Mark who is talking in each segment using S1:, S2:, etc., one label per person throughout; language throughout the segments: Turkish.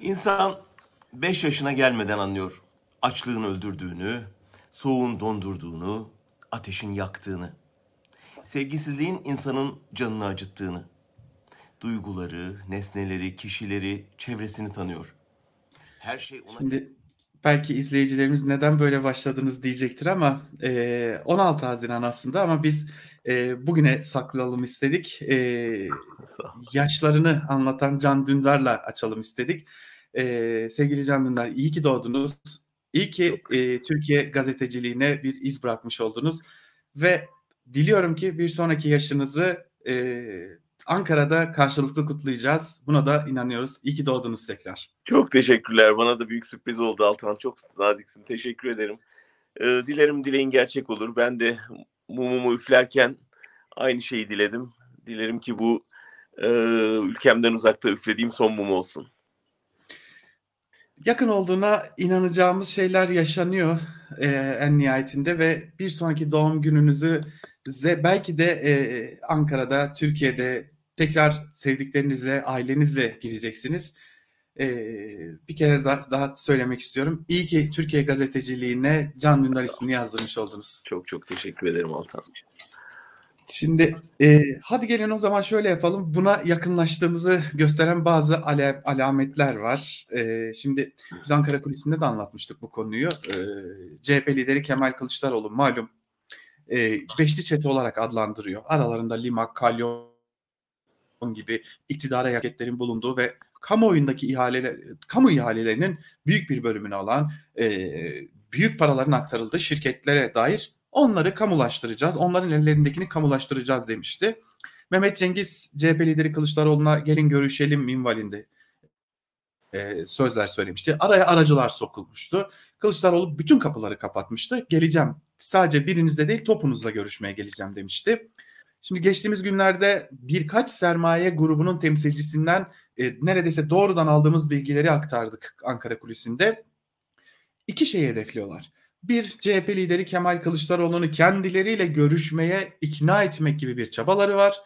S1: İnsan 5 yaşına gelmeden anlıyor açlığın öldürdüğünü, soğuğun dondurduğunu, ateşin yaktığını. Sevgisizliğin insanın canını acıttığını. Duyguları, nesneleri, kişileri, çevresini tanıyor. Her şey ona...
S2: Şimdi belki izleyicilerimiz neden böyle başladınız diyecektir ama e, 16 Haziran aslında ama biz e, bugüne saklayalım istedik. E, yaşlarını anlatan Can Dündar'la açalım istedik. E, sevgili Can Dündar iyi ki doğdunuz. İyi ki e, Türkiye gazeteciliğine bir iz bırakmış oldunuz ve diliyorum ki bir sonraki yaşınızı e, Ankara'da karşılıklı kutlayacağız. Buna da inanıyoruz. İyi ki doğdunuz tekrar.
S3: Çok teşekkürler. Bana da büyük sürpriz oldu Altan. Çok naziksin. Teşekkür ederim. Ee, dilerim dileğin gerçek olur. Ben de mumumu üflerken aynı şeyi diledim. Dilerim ki bu e, ülkemden uzakta üflediğim son mum olsun.
S2: Yakın olduğuna inanacağımız şeyler yaşanıyor e, en nihayetinde ve bir sonraki doğum gününüzü belki de e, Ankara'da, Türkiye'de tekrar sevdiklerinizle, ailenizle gireceksiniz. Ee, bir kere daha, daha söylemek istiyorum. İyi ki Türkiye gazeteciliğine Can Dündar ismini yazdırmış oldunuz.
S3: Çok çok teşekkür ederim Altan.
S2: Şimdi e, hadi gelin o zaman şöyle yapalım. Buna yakınlaştığımızı gösteren bazı ale, alametler var. E, şimdi biz Ankara Kulisi'nde de anlatmıştık bu konuyu. E, CHP lideri Kemal Kılıçdaroğlu malum e, beşli çete olarak adlandırıyor. Aralarında Limak, Kalyon gibi iktidara yaketlerin bulunduğu ve kamuoyundaki ihaleler, kamu ihalelerinin büyük bir bölümünü alan, e, büyük paraların aktarıldığı şirketlere dair onları kamulaştıracağız. Onların ellerindekini kamulaştıracağız demişti. Mehmet Cengiz CHP lideri Kılıçdaroğlu'na gelin görüşelim minvalinde e, sözler söylemişti. Araya aracılar sokulmuştu. Kılıçdaroğlu bütün kapıları kapatmıştı. Geleceğim sadece birinizle değil topunuzla görüşmeye geleceğim demişti. Şimdi geçtiğimiz günlerde birkaç sermaye grubunun temsilcisinden e, neredeyse doğrudan aldığımız bilgileri aktardık Ankara kulisinde. İki şeyi hedefliyorlar. Bir CHP lideri Kemal Kılıçdaroğlu'nu kendileriyle görüşmeye ikna etmek gibi bir çabaları var.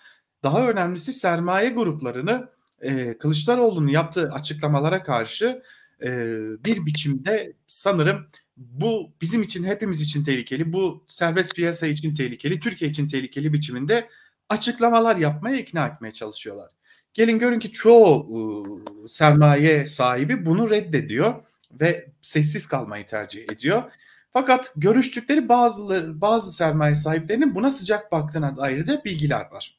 S2: Daha önemlisi sermaye gruplarını e, Kılıçdaroğlu'nun yaptığı açıklamalara karşı e, bir biçimde sanırım bu bizim için hepimiz için tehlikeli, bu serbest piyasa için tehlikeli, Türkiye için tehlikeli biçiminde açıklamalar yapmaya ikna etmeye çalışıyorlar. Gelin görün ki çoğu e, sermaye sahibi bunu reddediyor ve sessiz kalmayı tercih ediyor. Fakat görüştükleri bazı bazı sermaye sahiplerinin buna sıcak baktığına dair de bilgiler var.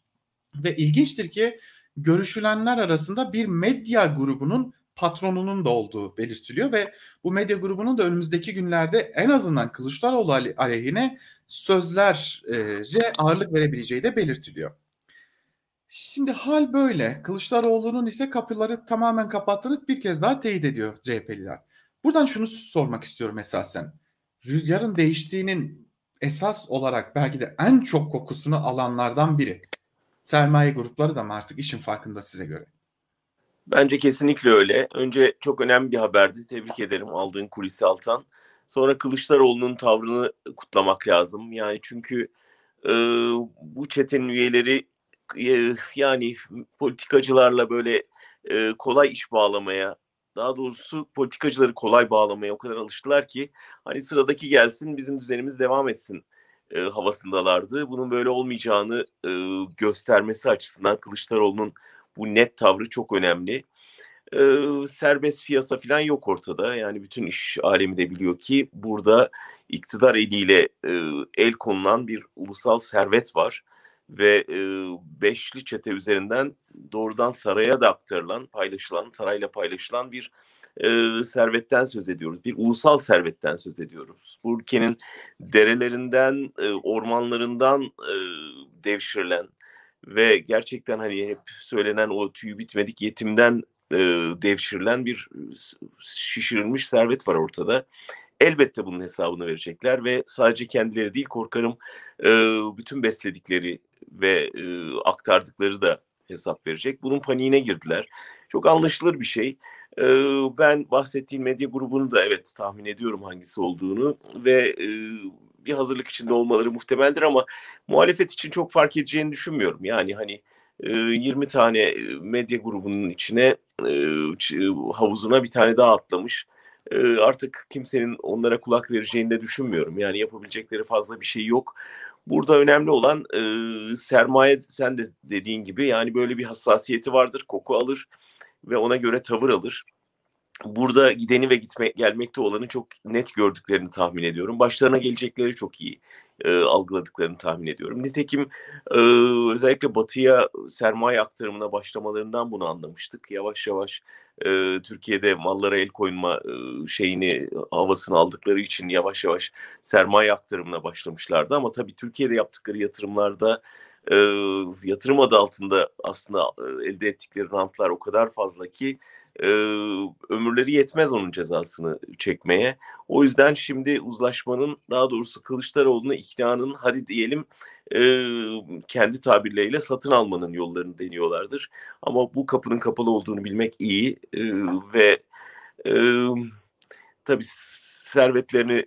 S2: Ve ilginçtir ki görüşülenler arasında bir medya grubunun patronunun da olduğu belirtiliyor ve bu medya grubunun da önümüzdeki günlerde en azından Kılıçdaroğlu aleyhine sözlerce ağırlık verebileceği de belirtiliyor. Şimdi hal böyle. Kılıçdaroğlu'nun ise kapıları tamamen kapattığını bir kez daha teyit ediyor CHP'liler. Buradan şunu sormak istiyorum esasen. Rüzgarın değiştiğinin esas olarak belki de en çok kokusunu alanlardan biri. Sermaye grupları da mı artık işin farkında size göre?
S3: Bence kesinlikle öyle. Önce çok önemli bir haberdi. Tebrik ederim aldığın kulisi Altan. Sonra Kılıçdaroğlu'nun tavrını kutlamak lazım. Yani çünkü e, bu çetenin üyeleri yani politikacılarla böyle e, kolay iş bağlamaya, daha doğrusu politikacıları kolay bağlamaya o kadar alıştılar ki hani sıradaki gelsin bizim düzenimiz devam etsin e, havasındalardı. Bunun böyle olmayacağını e, göstermesi açısından Kılıçdaroğlu'nun bu net tavrı çok önemli. Ee, serbest piyasa falan yok ortada. Yani bütün iş alemi de biliyor ki burada iktidar eliyle e, el konulan bir ulusal servet var ve e, beşli çete üzerinden doğrudan saraya da aktarılan, paylaşılan, sarayla paylaşılan bir e, servetten söz ediyoruz. Bir ulusal servetten söz ediyoruz. Bu ülkenin derelerinden, e, ormanlarından e, devşirilen, ve gerçekten hani hep söylenen o tüyü bitmedik yetimden e, devşirilen bir şişirilmiş servet var ortada. Elbette bunun hesabını verecekler ve sadece kendileri değil korkarım e, bütün besledikleri ve e, aktardıkları da hesap verecek. Bunun paniğine girdiler. Çok anlaşılır bir şey. E, ben bahsettiğim medya grubunu da evet tahmin ediyorum hangisi olduğunu ve e, bir hazırlık içinde olmaları muhtemeldir ama muhalefet için çok fark edeceğini düşünmüyorum. Yani hani 20 tane medya grubunun içine havuzuna bir tane daha atlamış. Artık kimsenin onlara kulak vereceğini de düşünmüyorum. Yani yapabilecekleri fazla bir şey yok. Burada önemli olan sermaye sen de dediğin gibi yani böyle bir hassasiyeti vardır. Koku alır ve ona göre tavır alır burada gideni ve gitme, gelmekte olanı çok net gördüklerini tahmin ediyorum. Başlarına gelecekleri çok iyi e, algıladıklarını tahmin ediyorum. Nitekim e, özellikle batıya sermaye aktarımına başlamalarından bunu anlamıştık. Yavaş yavaş e, Türkiye'de mallara el koyma e, şeyini havasını aldıkları için yavaş yavaş sermaye aktarımına başlamışlardı. Ama tabii Türkiye'de yaptıkları yatırımlarda e, yatırım adı altında aslında e, elde ettikleri rantlar o kadar fazla ki e, ömürleri yetmez onun cezasını çekmeye. O yüzden şimdi uzlaşmanın daha doğrusu Kılıçdaroğlu'na iktidanın hadi diyelim e, kendi tabirleriyle satın almanın yollarını deniyorlardır. Ama bu kapının kapalı olduğunu bilmek iyi e, ve e, tabii servetlerini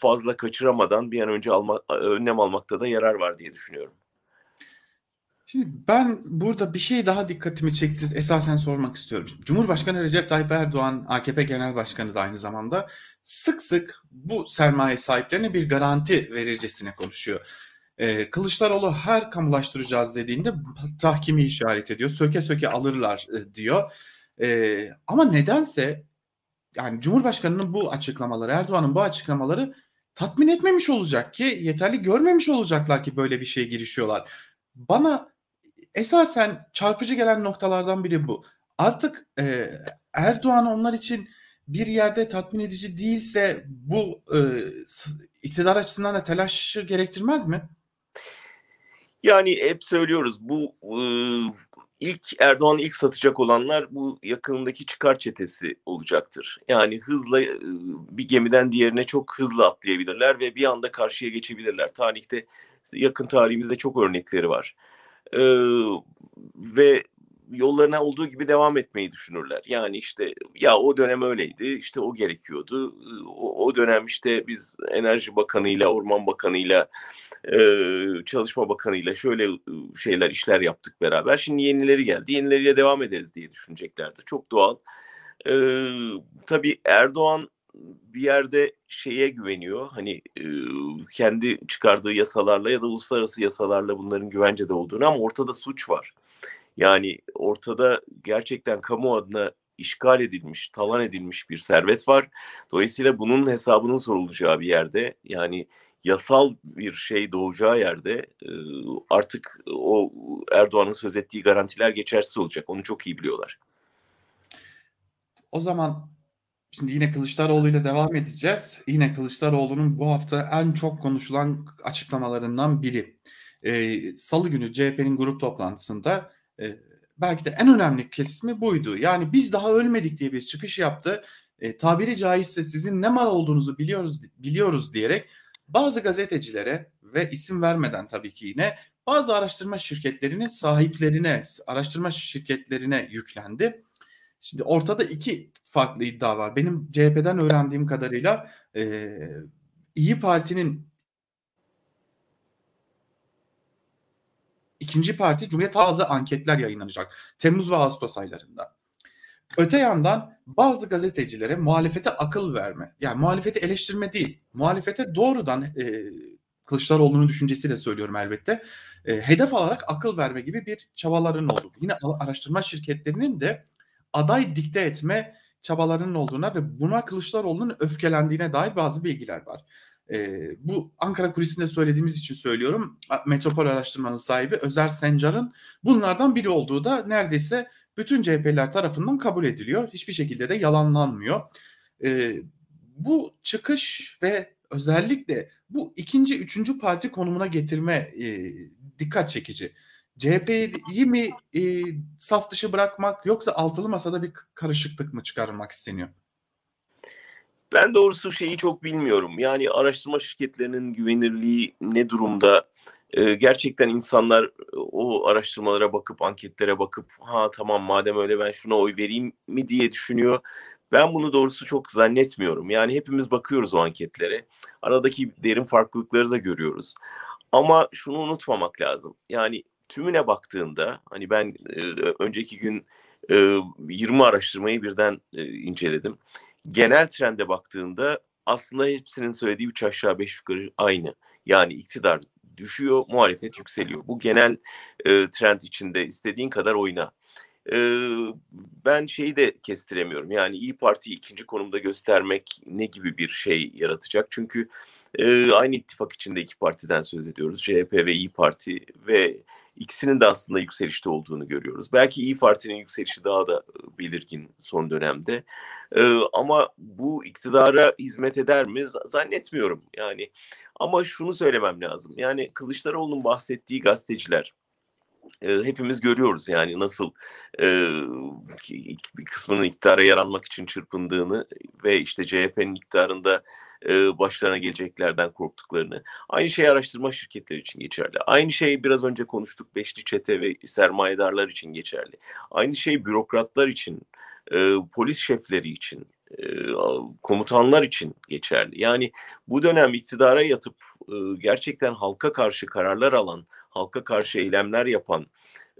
S3: fazla kaçıramadan bir an önce alma, önlem almakta da yarar var diye düşünüyorum.
S2: Şimdi ben burada bir şey daha dikkatimi çekti. Esasen sormak istiyorum. Cumhurbaşkanı Recep Tayyip Erdoğan, AKP Genel Başkanı da aynı zamanda sık sık bu sermaye sahiplerine bir garanti verircesine konuşuyor. Ee, Kılıçdaroğlu her kamulaştıracağız dediğinde tahkimi işaret ediyor. Söke söke alırlar e, diyor. Ee, ama nedense yani Cumhurbaşkanı'nın bu açıklamaları, Erdoğan'ın bu açıklamaları tatmin etmemiş olacak ki yeterli görmemiş olacaklar ki böyle bir şeye girişiyorlar. Bana esasen çarpıcı gelen noktalardan biri bu. Artık e, Erdoğan onlar için bir yerde tatmin edici değilse bu e, iktidar açısından da telaşı gerektirmez mi?
S3: Yani hep söylüyoruz bu e, ilk Erdoğan ilk satacak olanlar bu yakınındaki çıkar çetesi olacaktır. Yani hızla e, bir gemiden diğerine çok hızlı atlayabilirler ve bir anda karşıya geçebilirler. Tarihte yakın tarihimizde çok örnekleri var e, ve yollarına olduğu gibi devam etmeyi düşünürler. Yani işte ya o dönem öyleydi, işte o gerekiyordu. O, o dönem işte biz Enerji Bakanı'yla, Orman Bakanı'yla, e, Çalışma Bakanı'yla şöyle şeyler, işler yaptık beraber. Şimdi yenileri geldi, yenileriyle devam ederiz diye düşüneceklerdi. Çok doğal. E, tabii Erdoğan bir yerde şeye güveniyor. Hani e, kendi çıkardığı yasalarla ya da uluslararası yasalarla bunların güvencede olduğunu ama ortada suç var. Yani ortada gerçekten kamu adına işgal edilmiş, talan edilmiş bir servet var. Dolayısıyla bunun hesabının sorulacağı bir yerde yani yasal bir şey doğacağı yerde artık o Erdoğan'ın söz ettiği garantiler geçersiz olacak. Onu çok iyi biliyorlar.
S2: O zaman Şimdi yine Kılıçdaroğlu ile devam edeceğiz. Yine Kılıçdaroğlu'nun bu hafta en çok konuşulan açıklamalarından biri. Ee, Salı günü CHP'nin grup toplantısında e, belki de en önemli kesimi buydu. Yani biz daha ölmedik diye bir çıkış yaptı. E, tabiri caizse sizin ne mal olduğunuzu biliyoruz biliyoruz diyerek bazı gazetecilere ve isim vermeden tabii ki yine bazı araştırma şirketlerinin sahiplerine, araştırma şirketlerine yüklendi Şimdi ortada iki farklı iddia var. Benim CHP'den öğrendiğim kadarıyla e, İyi Parti'nin ikinci parti Cumhuriyet bazı anketler yayınlanacak. Temmuz ve Ağustos aylarında. Öte yandan bazı gazetecilere muhalefete akıl verme, yani muhalefeti eleştirme değil, muhalefete doğrudan e, Kılıçdaroğlu'nun düşüncesiyle söylüyorum elbette, e, hedef alarak akıl verme gibi bir çabaların olduğu. Yine araştırma şirketlerinin de aday dikte etme çabalarının olduğuna ve buna Kılıçdaroğlu'nun öfkelendiğine dair bazı bilgiler var. E, bu Ankara kulisinde söylediğimiz için söylüyorum. Metropol araştırmanın sahibi Özer Sencar'ın bunlardan biri olduğu da neredeyse bütün CHP'ler tarafından kabul ediliyor. Hiçbir şekilde de yalanlanmıyor. E, bu çıkış ve özellikle bu ikinci, üçüncü parti konumuna getirme e, dikkat çekici. CHP'yi mi e, saf dışı bırakmak yoksa altılı masada bir karışıklık mı çıkarmak isteniyor?
S3: Ben doğrusu şeyi çok bilmiyorum. Yani araştırma şirketlerinin güvenirliği ne durumda? Ee, gerçekten insanlar o araştırmalara bakıp, anketlere bakıp ha tamam madem öyle ben şuna oy vereyim mi diye düşünüyor. Ben bunu doğrusu çok zannetmiyorum. Yani hepimiz bakıyoruz o anketlere. Aradaki derin farklılıkları da görüyoruz. Ama şunu unutmamak lazım. Yani tümüne baktığında hani ben e, önceki gün e, 20 araştırmayı birden e, inceledim. Genel trende baktığında aslında hepsinin söylediği üç aşağı beş yukarı aynı. Yani iktidar düşüyor, muhalefet yükseliyor. Bu genel e, trend içinde istediğin kadar oyna. E, ben şeyi de kestiremiyorum. Yani İyi Parti'yi ikinci konumda göstermek ne gibi bir şey yaratacak? Çünkü e, aynı ittifak içinde iki partiden söz ediyoruz. CHP ve İyi Parti ve ikisinin de aslında yükselişte olduğunu görüyoruz. Belki İyi Parti'nin yükselişi daha da belirgin son dönemde. E, ama bu iktidara hizmet eder mi? Zannetmiyorum. Yani ama şunu söylemem lazım. Yani Kılıçdaroğlu'nun bahsettiği gazeteciler e, hepimiz görüyoruz yani nasıl e, bir kısmının iktidara yaranmak için çırpındığını ve işte CHP'nin iktidarında e, başlarına geleceklerden korktuklarını. Aynı şey araştırma şirketleri için geçerli. Aynı şey biraz önce konuştuk beşli çete ve sermayedarlar için geçerli. Aynı şey bürokratlar için, e, polis şefleri için, komutanlar için geçerli. Yani bu dönem iktidara yatıp gerçekten halka karşı kararlar alan, halka karşı eylemler yapan,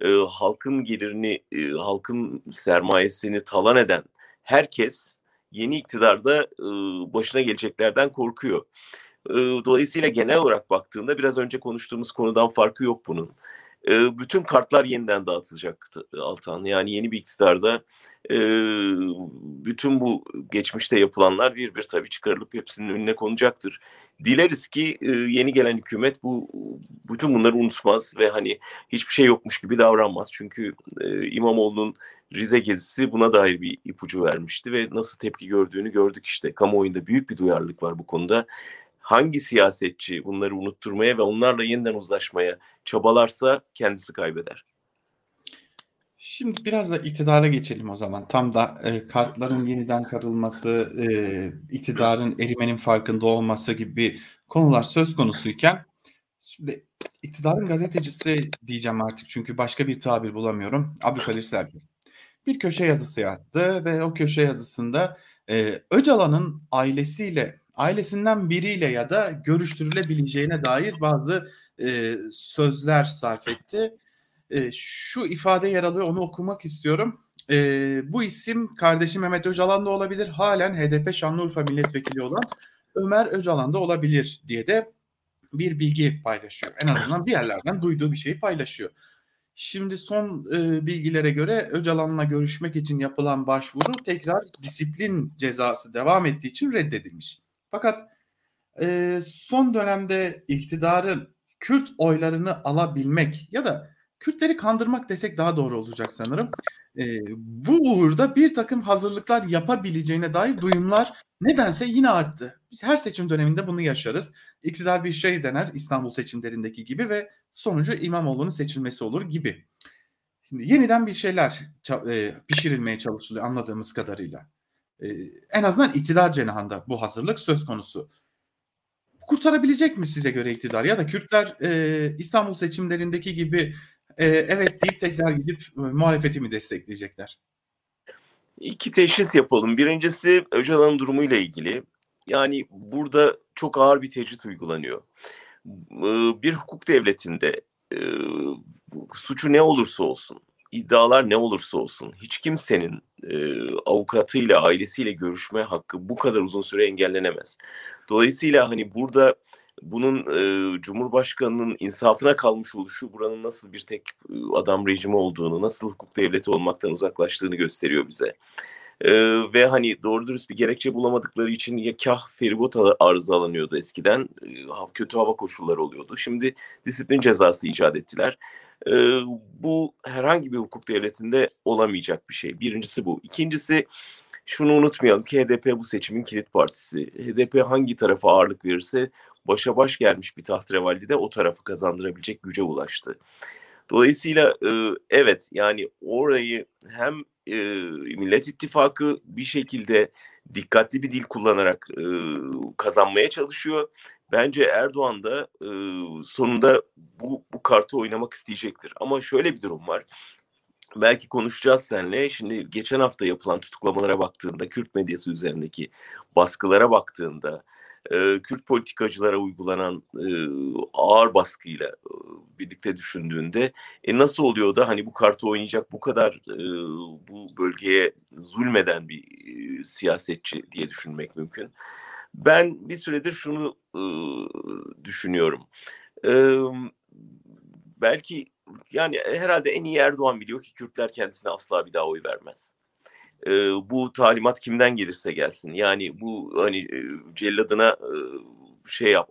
S3: e, halkın gelirini, e, halkın sermayesini talan eden herkes yeni iktidarda e, başına geleceklerden korkuyor. E, dolayısıyla genel olarak baktığında biraz önce konuştuğumuz konudan farkı yok bunun. E, bütün kartlar yeniden dağıtılacak Altan. Yani yeni bir iktidarda e, bütün bu geçmişte yapılanlar bir bir tabii çıkarılıp hepsinin önüne konacaktır. Dileriz ki e, yeni gelen hükümet bu bütün bunları unutmaz ve hani hiçbir şey yokmuş gibi davranmaz. Çünkü e, İmamoğlu'nun Rize gezisi buna dair bir ipucu vermişti ve nasıl tepki gördüğünü gördük işte. Kamuoyunda büyük bir duyarlılık var bu konuda. Hangi siyasetçi bunları unutturmaya ve onlarla yeniden uzlaşmaya çabalarsa kendisi kaybeder.
S2: Şimdi biraz da iktidara geçelim o zaman. Tam da e, kartların yeniden karılması, e, iktidarın erimenin farkında olması gibi konular söz konusuyken şimdi iktidarın gazetecisi diyeceğim artık çünkü başka bir tabir bulamıyorum. Abdülkadir Selvi bir köşe yazısı yazdı ve o köşe yazısında e, Öcalan'ın ailesiyle, ailesinden biriyle ya da görüştürülebileceğine dair bazı e, sözler sarf etti. E, şu ifade yer alıyor, onu okumak istiyorum. E, bu isim kardeşi Mehmet Öcalan da olabilir, halen HDP Şanlıurfa milletvekili olan Ömer Öcalan da olabilir diye de bir bilgi paylaşıyor. En azından bir yerlerden duyduğu bir şeyi paylaşıyor. Şimdi son e, bilgilere göre Öcalan'la görüşmek için yapılan başvuru tekrar disiplin cezası devam ettiği için reddedilmiş. Fakat e, son dönemde iktidarın Kürt oylarını alabilmek ya da Kürtleri kandırmak desek daha doğru olacak sanırım. E, bu uğurda bir takım hazırlıklar yapabileceğine dair duyumlar nedense yine arttı. Biz her seçim döneminde bunu yaşarız. İktidar bir şey dener İstanbul seçimlerindeki gibi ve sonucu İmamoğlu'nun seçilmesi olur gibi. Şimdi yeniden bir şeyler e, pişirilmeye çalışılıyor anladığımız kadarıyla. E, en azından iktidar cenahında bu hazırlık söz konusu. Kurtarabilecek mi size göre iktidar ya da Kürtler e, İstanbul seçimlerindeki gibi e, evet deyip tekrar gidip e, muhalefeti mi destekleyecekler?
S3: İki teşhis yapalım. Birincisi Öcalan'ın durumuyla ilgili. Yani burada çok ağır bir tecrit uygulanıyor. Bir hukuk devletinde suçu ne olursa olsun, iddialar ne olursa olsun, hiç kimsenin avukatıyla, ailesiyle görüşme hakkı bu kadar uzun süre engellenemez. Dolayısıyla hani burada bunun e, Cumhurbaşkanı'nın insafına kalmış oluşu buranın nasıl bir tek adam rejimi olduğunu, nasıl hukuk devleti olmaktan uzaklaştığını gösteriyor bize. E, ve hani doğru dürüst bir gerekçe bulamadıkları için ya kah feribot arızalanıyordu eskiden, e, kötü hava koşulları oluyordu. Şimdi disiplin cezası icat ettiler. E, bu herhangi bir hukuk devletinde olamayacak bir şey. Birincisi bu. İkincisi şunu unutmayalım ki HDP bu seçimin kilit partisi. HDP hangi tarafa ağırlık verirse başa baş gelmiş bir tahtrevalli de o tarafı kazandırabilecek güce ulaştı. Dolayısıyla e, evet yani orayı hem e, Millet İttifakı bir şekilde dikkatli bir dil kullanarak e, kazanmaya çalışıyor. Bence Erdoğan da sonunda bu, bu kartı oynamak isteyecektir. Ama şöyle bir durum var. Belki konuşacağız seninle. Şimdi geçen hafta yapılan tutuklamalara baktığında, Kürt medyası üzerindeki baskılara baktığında, e, Kürt politikacılara uygulanan ağır baskıyla birlikte düşündüğünde e, nasıl oluyor da hani bu kartı oynayacak bu kadar bu bölgeye zulmeden bir siyasetçi diye düşünmek mümkün. Ben bir süredir şunu düşünüyorum. Belki yani herhalde en iyi Erdoğan biliyor ki Kürtler kendisine asla bir daha oy vermez e, bu talimat kimden gelirse gelsin. Yani bu hani e, celladına e, şey yap,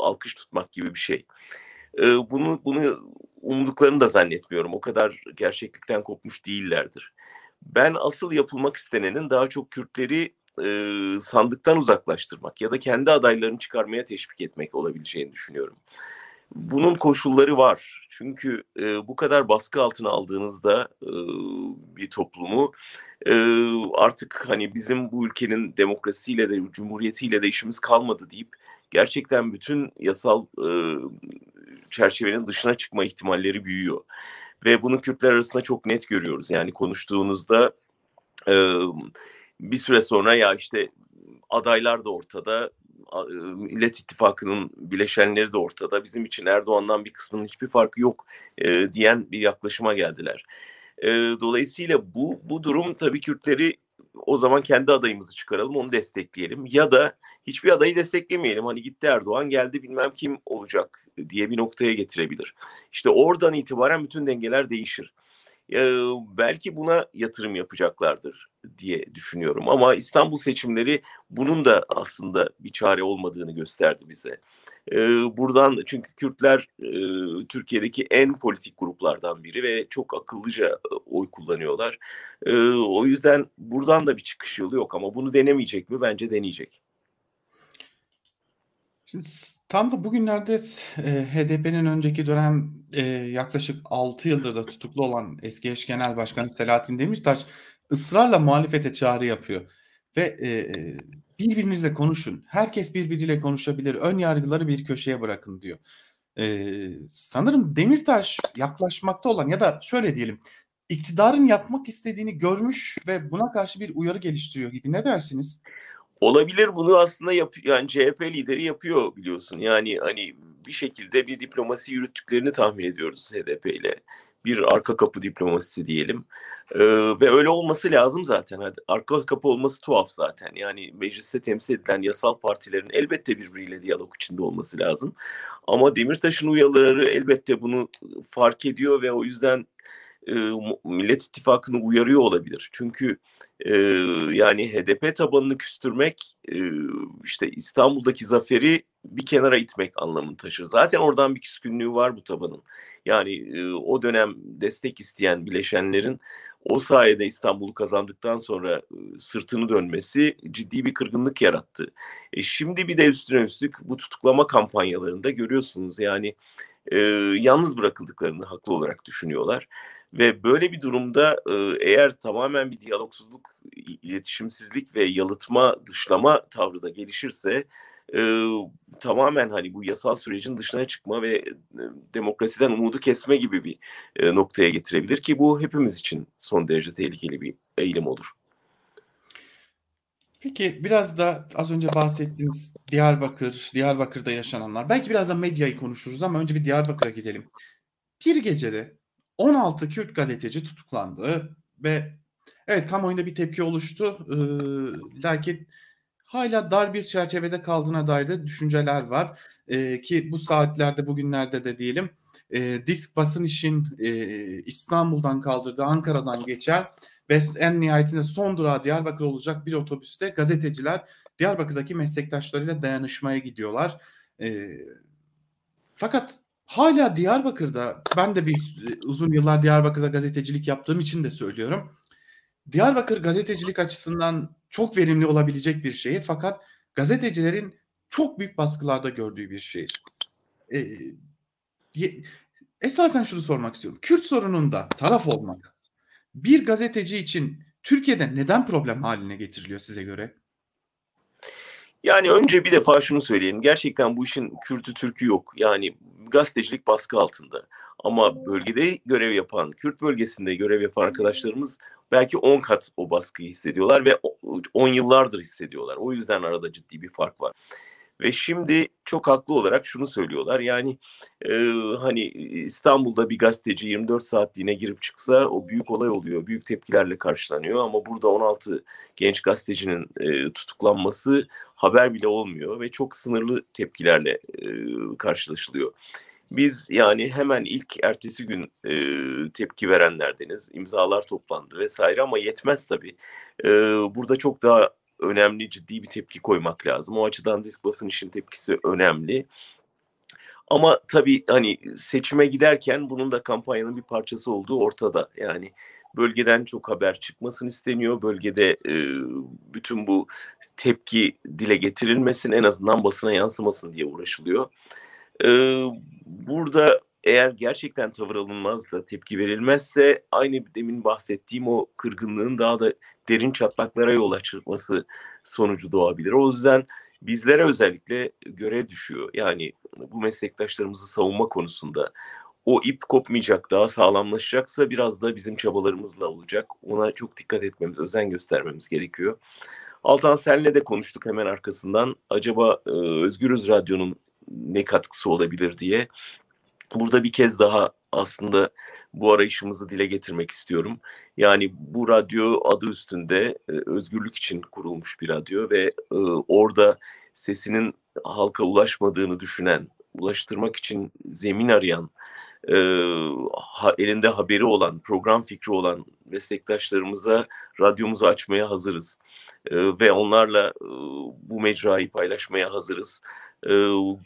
S3: alkış tutmak gibi bir şey. E, bunu bunu umduklarını da zannetmiyorum. O kadar gerçeklikten kopmuş değillerdir. Ben asıl yapılmak istenenin daha çok Kürtleri e, sandıktan uzaklaştırmak ya da kendi adaylarını çıkarmaya teşvik etmek olabileceğini düşünüyorum. Bunun koşulları var. Çünkü e, bu kadar baskı altına aldığınızda bir toplumu e, artık hani bizim bu ülkenin demokrasiyle de cumhuriyetiyle de işimiz kalmadı deyip gerçekten bütün yasal e, çerçevenin dışına çıkma ihtimalleri büyüyor. Ve bunu Kürtler arasında çok net görüyoruz. Yani konuştuğunuzda e, bir süre sonra ya işte adaylar da ortada, Millet İttifakı'nın bileşenleri de ortada. Bizim için Erdoğan'dan bir kısmının hiçbir farkı yok e, diyen bir yaklaşıma geldiler. E, dolayısıyla bu bu durum tabii Kürtleri o zaman kendi adayımızı çıkaralım onu destekleyelim ya da hiçbir adayı desteklemeyelim. Hani gitti Erdoğan geldi bilmem kim olacak diye bir noktaya getirebilir. İşte oradan itibaren bütün dengeler değişir. Belki buna yatırım yapacaklardır diye düşünüyorum. Ama İstanbul seçimleri bunun da aslında bir çare olmadığını gösterdi bize. Buradan çünkü Kürtler Türkiye'deki en politik gruplardan biri ve çok akıllıca oy kullanıyorlar. O yüzden buradan da bir çıkış yolu yok ama bunu denemeyecek mi? Bence deneyecek.
S2: Şimdi tam da bugünlerde e, HDP'nin önceki dönem e, yaklaşık 6 yıldır da tutuklu olan eski eş genel başkanı Selahattin Demirtaş ısrarla muhalefete çağrı yapıyor. Ve e, e, birbirinizle konuşun. Herkes birbiriyle konuşabilir. Ön yargıları bir köşeye bırakın diyor. E, sanırım Demirtaş yaklaşmakta olan ya da şöyle diyelim iktidarın yapmak istediğini görmüş ve buna karşı bir uyarı geliştiriyor gibi. Ne dersiniz?
S3: Olabilir bunu aslında yap yani CHP lideri yapıyor biliyorsun. Yani hani bir şekilde bir diplomasi yürüttüklerini tahmin ediyoruz HDP ile. Bir arka kapı diplomasisi diyelim. Ee, ve öyle olması lazım zaten. Arka kapı olması tuhaf zaten. Yani mecliste temsil edilen yasal partilerin elbette birbiriyle diyalog içinde olması lazım. Ama Demirtaş'ın uyarıları elbette bunu fark ediyor ve o yüzden e, Millet İttifakı'nı uyarıyor olabilir. Çünkü e, yani HDP tabanını küstürmek e, işte İstanbul'daki zaferi bir kenara itmek anlamını taşır. Zaten oradan bir küskünlüğü var bu tabanın. Yani e, o dönem destek isteyen bileşenlerin o sayede İstanbul'u kazandıktan sonra e, sırtını dönmesi ciddi bir kırgınlık yarattı. E, şimdi bir de üstüne üstlük bu tutuklama kampanyalarında görüyorsunuz yani e, yalnız bırakıldıklarını haklı olarak düşünüyorlar. Ve böyle bir durumda eğer tamamen bir diyalogsuzluk, iletişimsizlik ve yalıtma, dışlama tavrı da gelişirse tamamen hani bu yasal sürecin dışına çıkma ve demokrasiden umudu kesme gibi bir noktaya getirebilir ki bu hepimiz için son derece tehlikeli bir eğilim olur.
S2: Peki biraz da az önce bahsettiğiniz Diyarbakır, Diyarbakır'da yaşananlar. Belki biraz da medyayı konuşuruz ama önce bir Diyarbakır'a gidelim. Bir gecede 16 Kürt gazeteci tutuklandı ve evet kamuoyunda bir tepki oluştu. Ee, lakin hala dar bir çerçevede kaldığına dair de düşünceler var. Ee, ki bu saatlerde bugünlerde de diyelim e, disk basın işin e, İstanbul'dan kaldırdığı Ankara'dan geçen ve en nihayetinde son durağı Diyarbakır olacak bir otobüste gazeteciler Diyarbakır'daki meslektaşlarıyla dayanışmaya gidiyorlar. E, fakat hala Diyarbakır'da ben de bir uzun yıllar Diyarbakır'da gazetecilik yaptığım için de söylüyorum. Diyarbakır gazetecilik açısından çok verimli olabilecek bir şehir fakat gazetecilerin çok büyük baskılarda gördüğü bir şehir. Ee, esasen şunu sormak istiyorum. Kürt sorununda taraf olmak bir gazeteci için Türkiye'de neden problem haline getiriliyor size göre?
S3: Yani önce bir defa şunu söyleyeyim. Gerçekten bu işin Kürtü Türk'ü yok. Yani gazetecilik baskı altında. Ama bölgede görev yapan, Kürt bölgesinde görev yapan arkadaşlarımız belki 10 kat o baskıyı hissediyorlar ve 10 yıllardır hissediyorlar. O yüzden arada ciddi bir fark var. Ve şimdi çok haklı olarak şunu söylüyorlar. Yani e, hani İstanbul'da bir gazeteci 24 saatliğine girip çıksa o büyük olay oluyor. Büyük tepkilerle karşılanıyor ama burada 16 genç gazetecinin e, tutuklanması haber bile olmuyor ve çok sınırlı tepkilerle e, karşılaşılıyor. Biz yani hemen ilk ertesi gün e, tepki verenlerdeniz. imzalar toplandı vesaire ama yetmez tabii. E, burada çok daha önemli ciddi bir tepki koymak lazım. O açıdan disk basın işin tepkisi önemli. Ama tabii hani seçime giderken bunun da kampanyanın bir parçası olduğu ortada. Yani bölgeden çok haber çıkmasını isteniyor. Bölgede e, bütün bu tepki dile getirilmesin en azından basına yansımasın diye uğraşılıyor. E, burada eğer gerçekten tavır alınmaz da tepki verilmezse aynı demin bahsettiğim o kırgınlığın daha da derin çatlaklara yol açması sonucu doğabilir. O yüzden bizlere özellikle görev düşüyor. Yani bu meslektaşlarımızı savunma konusunda o ip kopmayacak, daha sağlamlaşacaksa biraz da bizim çabalarımızla olacak. Ona çok dikkat etmemiz, özen göstermemiz gerekiyor. Altan senle de konuştuk hemen arkasından. Acaba e, Özgürüz Radyo'nun ne katkısı olabilir diye. Burada bir kez daha aslında bu arayışımızı dile getirmek istiyorum. Yani bu radyo adı üstünde e, özgürlük için kurulmuş bir radyo ve e, orada sesinin halka ulaşmadığını düşünen, ulaştırmak için zemin arayan, e, elinde haberi olan, program fikri olan meslektaşlarımıza radyomuzu açmaya hazırız. Ve onlarla bu mecrayı paylaşmaya hazırız e,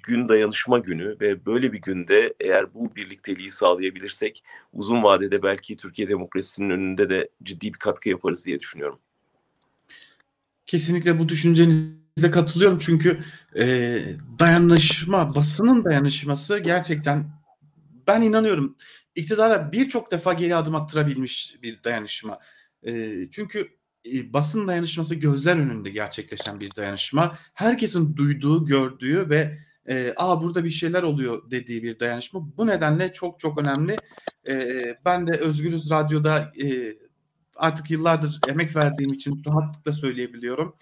S3: gün dayanışma günü ve böyle bir günde eğer bu birlikteliği sağlayabilirsek uzun vadede belki Türkiye demokrasisinin önünde de ciddi bir katkı yaparız diye düşünüyorum.
S2: Kesinlikle bu düşüncenize katılıyorum çünkü e, dayanışma, basının dayanışması gerçekten ben inanıyorum iktidara birçok defa geri adım attırabilmiş bir dayanışma. E, çünkü basın dayanışması gözler önünde gerçekleşen bir dayanışma. Herkesin duyduğu, gördüğü ve e, aa burada bir şeyler oluyor dediği bir dayanışma. Bu nedenle çok çok önemli. E, ben de Özgürüz Radyo'da e, artık yıllardır emek verdiğim için rahatlıkla söyleyebiliyorum.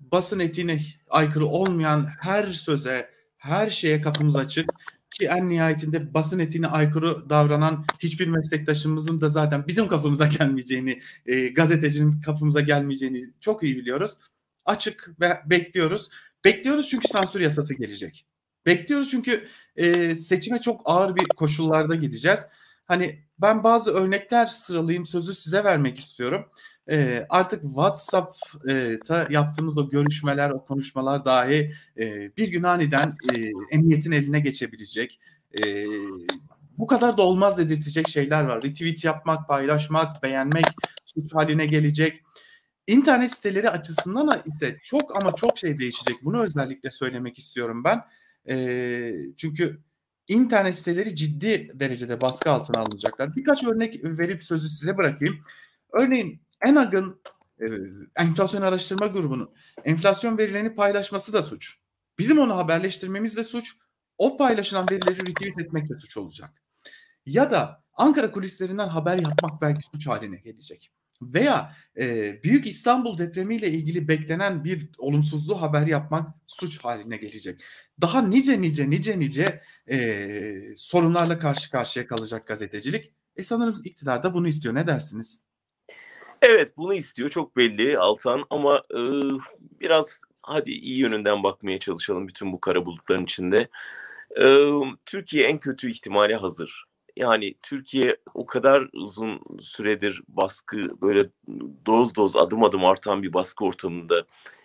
S2: Basın etiğine aykırı olmayan her söze, her şeye kapımız açık ki en nihayetinde basın etiğine aykırı davranan hiçbir meslektaşımızın da zaten bizim kapımıza gelmeyeceğini, e, gazetecinin kapımıza gelmeyeceğini çok iyi biliyoruz. Açık ve bekliyoruz. Bekliyoruz çünkü sansür yasası gelecek. Bekliyoruz çünkü e, seçime çok ağır bir koşullarda gideceğiz. Hani ben bazı örnekler sıralayayım sözü size vermek istiyorum e, artık WhatsApp'ta yaptığımız o görüşmeler, o konuşmalar dahi e, bir gün aniden e, emniyetin eline geçebilecek. E, bu kadar da olmaz dedirtecek şeyler var. Retweet yapmak, paylaşmak, beğenmek suç haline gelecek. İnternet siteleri açısından ise çok ama çok şey değişecek. Bunu özellikle söylemek istiyorum ben. E, çünkü internet siteleri ciddi derecede baskı altına alınacaklar. Birkaç örnek verip sözü size bırakayım. Örneğin ENAG'ın e, enflasyon araştırma grubunun enflasyon verilerini paylaşması da suç. Bizim onu haberleştirmemiz de suç. O paylaşılan verileri retweet etmek de suç olacak. Ya da Ankara kulislerinden haber yapmak belki suç haline gelecek. Veya e, Büyük İstanbul depremiyle ilgili beklenen bir olumsuzluğu haber yapmak suç haline gelecek. Daha nice nice nice nice e, sorunlarla karşı karşıya kalacak gazetecilik. E sanırım iktidar da bunu istiyor. Ne dersiniz?
S3: Evet bunu istiyor çok belli Altan ama e, biraz hadi iyi yönünden bakmaya çalışalım bütün bu kara bulutların içinde. E, Türkiye en kötü ihtimale hazır. Yani Türkiye o kadar uzun süredir baskı böyle doz doz adım adım artan bir baskı ortamında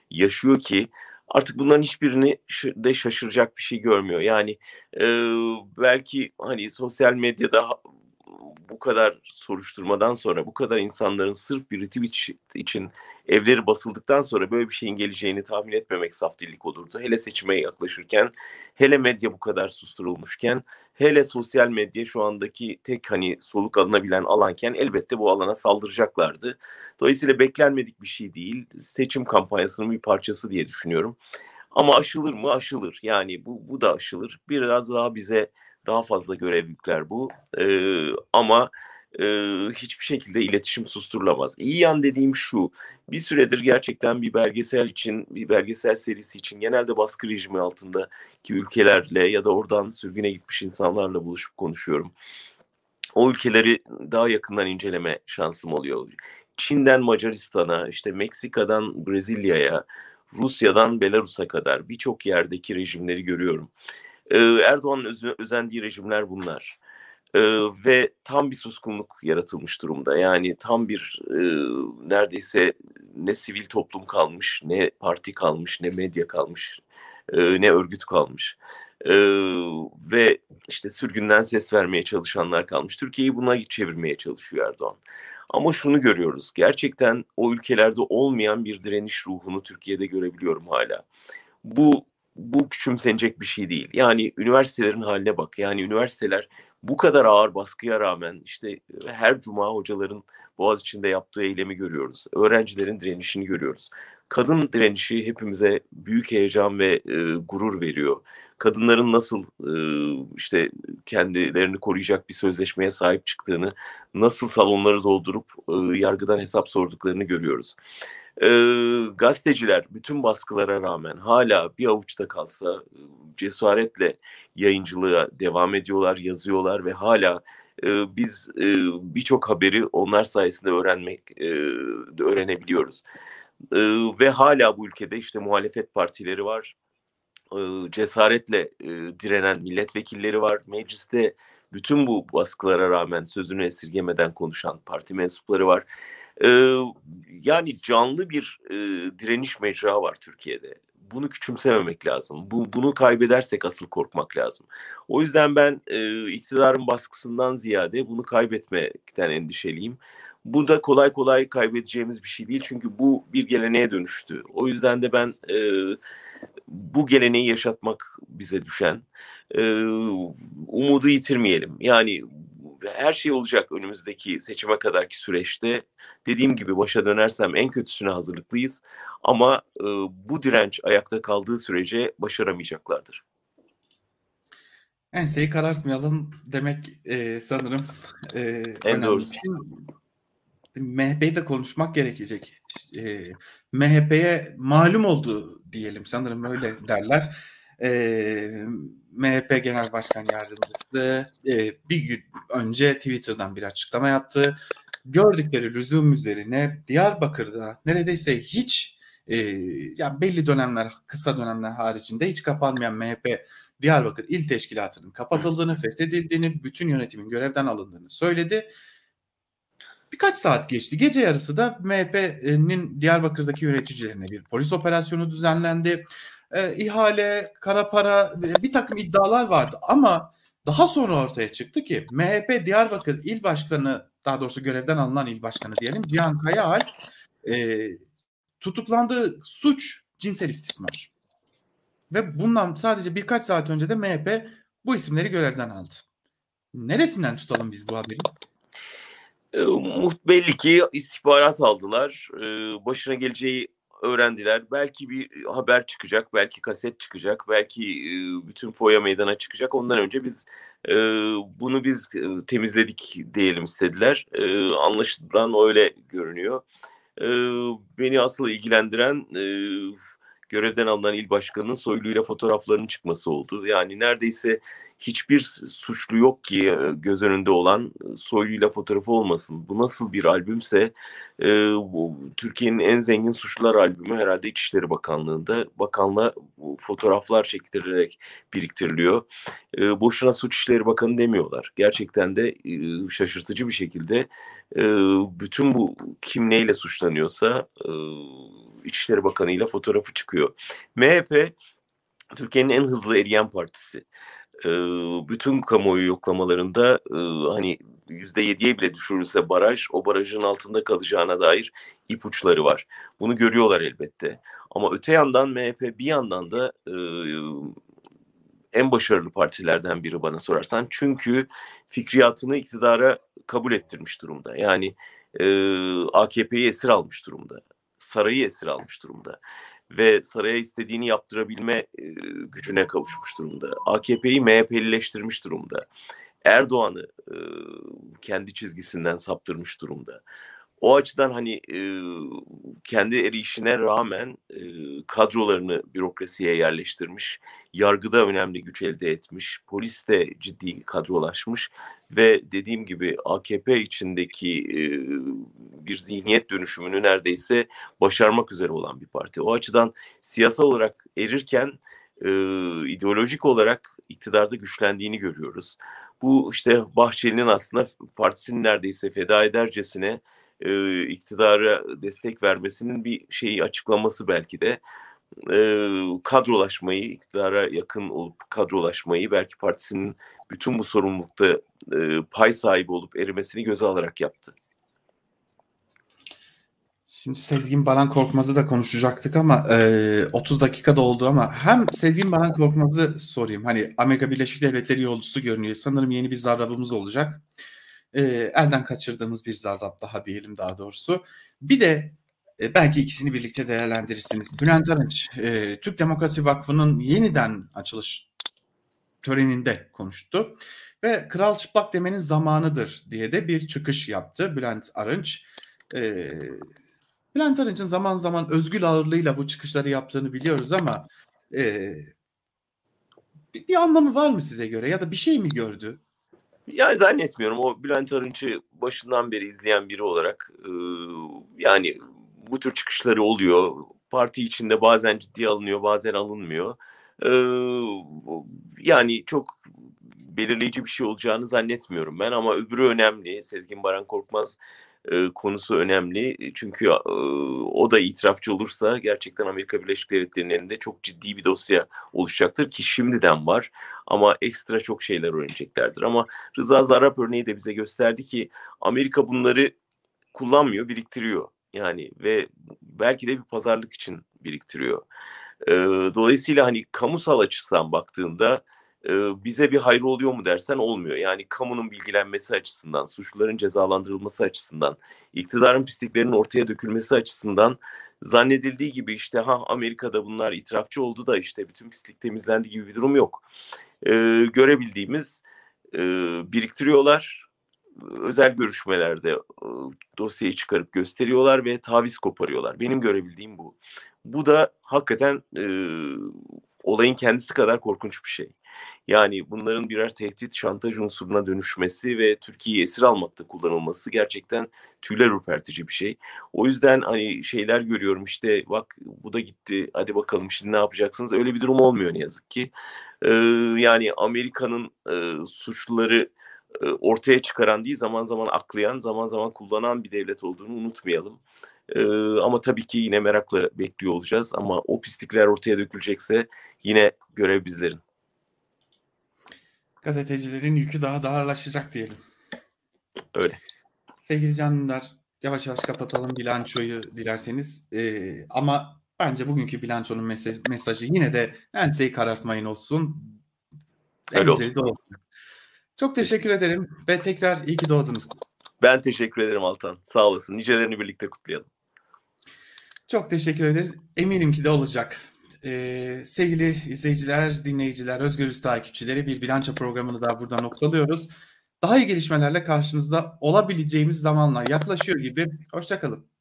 S3: yaşıyor ki artık bunların hiçbirini de şaşıracak bir şey görmüyor. Yani e, belki hani sosyal medyada bu kadar soruşturmadan sonra bu kadar insanların sırf bir retweet için evleri basıldıktan sonra böyle bir şeyin geleceğini tahmin etmemek saf olurdu. Hele seçime yaklaşırken, hele medya bu kadar susturulmuşken, hele sosyal medya şu andaki tek hani soluk alınabilen alanken elbette bu alana saldıracaklardı. Dolayısıyla beklenmedik bir şey değil. Seçim kampanyasının bir parçası diye düşünüyorum. Ama aşılır mı? Aşılır. Yani bu, bu da aşılır. Biraz daha bize daha fazla görev yükler bu. E, ama e, hiçbir şekilde iletişim susturulamaz. İyi yan dediğim şu, bir süredir gerçekten bir belgesel için, bir belgesel serisi için genelde baskı rejimi altındaki ülkelerle ya da oradan sürgüne gitmiş insanlarla buluşup konuşuyorum. O ülkeleri daha yakından inceleme şansım oluyor. Çin'den Macaristan'a, işte Meksika'dan Brezilya'ya, Rusya'dan Belarus'a kadar birçok yerdeki rejimleri görüyorum. Ee, Erdoğan'ın öz- özendiği rejimler bunlar. Ee, ve tam bir suskunluk yaratılmış durumda. Yani tam bir e, neredeyse ne sivil toplum kalmış, ne parti kalmış, ne medya kalmış, e, ne örgüt kalmış. E, ve işte sürgünden ses vermeye çalışanlar kalmış. Türkiye'yi buna çevirmeye çalışıyor Erdoğan. Ama şunu görüyoruz. Gerçekten o ülkelerde olmayan bir direniş ruhunu Türkiye'de görebiliyorum hala. Bu bu küçümsenecek bir şey değil. Yani üniversitelerin haline bak. Yani üniversiteler bu kadar ağır baskıya rağmen işte her cuma hocaların Boğaz içinde yaptığı eylemi görüyoruz. Öğrencilerin direnişini görüyoruz. Kadın direnişi hepimize büyük heyecan ve e, gurur veriyor. Kadınların nasıl e, işte kendilerini koruyacak bir sözleşmeye sahip çıktığını, nasıl salonları doldurup e, yargıdan hesap sorduklarını görüyoruz. E, gazeteciler bütün baskılara rağmen hala bir avuçta kalsa cesaretle yayıncılığa devam ediyorlar, yazıyorlar ve hala e, biz e, birçok haberi onlar sayesinde öğrenmek e, öğrenebiliyoruz. E, ve hala bu ülkede işte muhalefet partileri var, cesaretle direnen milletvekilleri var, mecliste bütün bu baskılara rağmen sözünü esirgemeden konuşan parti mensupları var. Ee, yani canlı bir e, direniş mecra var Türkiye'de. Bunu küçümsememek lazım. Bu bunu kaybedersek asıl korkmak lazım. O yüzden ben e, iktidarın baskısından ziyade bunu kaybetmekten endişeliyim. Bu da kolay kolay kaybedeceğimiz bir şey değil çünkü bu bir geleneğe dönüştü. O yüzden de ben e, bu geleneği yaşatmak bize düşen. E, umudu yitirmeyelim. Yani her şey olacak önümüzdeki seçime kadarki süreçte. Dediğim gibi başa dönersem en kötüsüne hazırlıklıyız. Ama e, bu direnç ayakta kaldığı sürece başaramayacaklardır.
S2: Enseyi karartmayalım demek e, sanırım e,
S3: En
S2: önemli.
S3: doğrusu.
S2: Şimdi MHP'yi de konuşmak gerekecek. E, MHP'ye malum oldu diyelim sanırım öyle derler. E, MHP Genel Başkan Yardımcısı e, bir gün önce Twitter'dan bir açıklama yaptı. Gördükleri lüzum üzerine Diyarbakır'da neredeyse hiç e, ya belli dönemler, kısa dönemler haricinde hiç kapanmayan MHP Diyarbakır İl Teşkilatı'nın kapatıldığını, feshedildiğini, bütün yönetimin görevden alındığını söyledi. Birkaç saat geçti. Gece yarısı da MHP'nin Diyarbakır'daki yöneticilerine bir polis operasyonu düzenlendi. E, ihale, kara para e, bir takım iddialar vardı ama daha sonra ortaya çıktı ki MHP Diyarbakır İl Başkanı daha doğrusu görevden alınan il başkanı diyelim Cihan Kayaalp e, tutuklandığı suç cinsel istismar. Ve bundan sadece birkaç saat önce de MHP bu isimleri görevden aldı. Neresinden tutalım biz bu haberi?
S3: E, belli ki istihbarat aldılar. E, başına geleceği öğrendiler. Belki bir haber çıkacak, belki kaset çıkacak, belki e, bütün foya meydana çıkacak. Ondan önce biz e, bunu biz e, temizledik diyelim istediler. E, anlaşılan öyle görünüyor. E, beni asıl ilgilendiren e, görevden alınan il başkanının soyluyla fotoğraflarının çıkması oldu. Yani neredeyse hiçbir suçlu yok ki e, göz önünde olan e, soyluyla fotoğrafı olmasın. Bu nasıl bir albümse e, Türkiye'nin en zengin suçlular albümü herhalde İçişleri Bakanlığı'nda bakanla fotoğraflar çektirilerek biriktiriliyor. E, boşuna Suç İşleri Bakanı demiyorlar. Gerçekten de e, şaşırtıcı bir şekilde e, bütün bu kim neyle suçlanıyorsa e, İçişleri Bakanı ile fotoğrafı çıkıyor. MHP Türkiye'nin en hızlı eriyen partisi bütün kamuoyu yoklamalarında hani yüzde yediye bile düşürülse baraj o barajın altında kalacağına dair ipuçları var. Bunu görüyorlar elbette. Ama öte yandan MHP bir yandan da en başarılı partilerden biri bana sorarsan. Çünkü fikriyatını iktidara kabul ettirmiş durumda. Yani AKP'yi esir almış durumda. Sarayı esir almış durumda ve saraya istediğini yaptırabilme e, gücüne kavuşmuş durumda. AKP'yi MHP'lileştirmiş durumda. Erdoğan'ı e, kendi çizgisinden saptırmış durumda. O açıdan hani e, kendi erişine rağmen e, kadrolarını bürokrasiye yerleştirmiş, yargıda önemli güç elde etmiş, polis de ciddi kadrolaşmış ve dediğim gibi AKP içindeki e, bir zihniyet dönüşümünü neredeyse başarmak üzere olan bir parti. O açıdan siyasal olarak erirken e, ideolojik olarak iktidarda güçlendiğini görüyoruz. Bu işte Bahçeli'nin aslında partisini neredeyse feda edercesine e, iktidara destek vermesinin bir şeyi açıklaması belki de e, kadrolaşmayı, iktidara yakın olup kadrolaşmayı belki partisinin bütün bu sorumlulukta e, pay sahibi olup erimesini göze alarak yaptı.
S2: Şimdi Sezgin Baran Korkmaz'ı da konuşacaktık ama e, 30 dakikada oldu ama hem Sezgin Baran Korkmaz'ı sorayım. Hani Amerika Birleşik Devletleri yolcusu görünüyor. Sanırım yeni bir zarrabımız olacak. E, elden kaçırdığımız bir zarrab daha diyelim daha doğrusu. Bir de e, belki ikisini birlikte değerlendirirsiniz. Bülent Arınç, e, Türk Demokrasi Vakfı'nın yeniden açılış töreninde konuştu. Ve kral çıplak demenin zamanıdır diye de bir çıkış yaptı Bülent Arınç. E, Bülent Arınç'ın zaman zaman özgül ağırlığıyla bu çıkışları yaptığını biliyoruz ama bir, anlamı var mı size göre ya da bir şey mi gördü?
S3: Yani zannetmiyorum. O Bülent Arınç'ı başından beri izleyen biri olarak yani bu tür çıkışları oluyor. Parti içinde bazen ciddiye alınıyor, bazen alınmıyor. E, yani çok belirleyici bir şey olacağını zannetmiyorum ben ama öbürü önemli. Sezgin Baran Korkmaz e, konusu önemli. Çünkü e, o da itirafçı olursa gerçekten Amerika Birleşik Devletleri'nin elinde çok ciddi bir dosya oluşacaktır ki şimdiden var. Ama ekstra çok şeyler öğreneceklerdir. Ama Rıza Zarrab örneği de bize gösterdi ki Amerika bunları kullanmıyor, biriktiriyor. Yani ve belki de bir pazarlık için biriktiriyor. E, dolayısıyla hani kamusal açısından baktığında bize bir hayır oluyor mu dersen olmuyor. Yani kamunun bilgilenmesi açısından, suçluların cezalandırılması açısından, iktidarın pisliklerinin ortaya dökülmesi açısından zannedildiği gibi işte ha Amerika'da bunlar itirafçı oldu da işte bütün pislik temizlendi gibi bir durum yok. Ee, görebildiğimiz e, biriktiriyorlar, özel görüşmelerde dosyayı çıkarıp gösteriyorlar ve taviz koparıyorlar. Benim görebildiğim bu. Bu da hakikaten e, olayın kendisi kadar korkunç bir şey. Yani bunların birer tehdit, şantaj unsuruna dönüşmesi ve Türkiye'yi esir almakta kullanılması gerçekten tüyler ürpertici bir şey. O yüzden hani şeyler görüyorum işte bak bu da gitti hadi bakalım şimdi ne yapacaksınız öyle bir durum olmuyor ne yazık ki. Ee, yani Amerika'nın e, suçluları ortaya çıkaran değil zaman zaman aklayan zaman zaman kullanan bir devlet olduğunu unutmayalım. Ee, ama tabii ki yine merakla bekliyor olacağız ama o pislikler ortaya dökülecekse yine görev bizlerin
S2: gazetecilerin yükü daha da ağırlaşacak diyelim.
S3: Öyle.
S2: Sevgili canlılar yavaş yavaş kapatalım bilançoyu dilerseniz. Ee, ama bence bugünkü bilançonun mesaj, mesajı yine de enseyi karartmayın olsun.
S3: Öyle olsun. olsun.
S2: Çok teşekkür ederim ve tekrar iyi ki doğdunuz.
S3: Ben teşekkür ederim Altan. Sağ olasın. Nicelerini birlikte kutlayalım.
S2: Çok teşekkür ederiz. Eminim ki de olacak. Ee, sevgili izleyiciler, dinleyiciler, Özgürüz takipçileri bir bilanço programını daha burada noktalıyoruz. Daha iyi gelişmelerle karşınızda olabileceğimiz zamanla yaklaşıyor gibi. Hoşçakalın.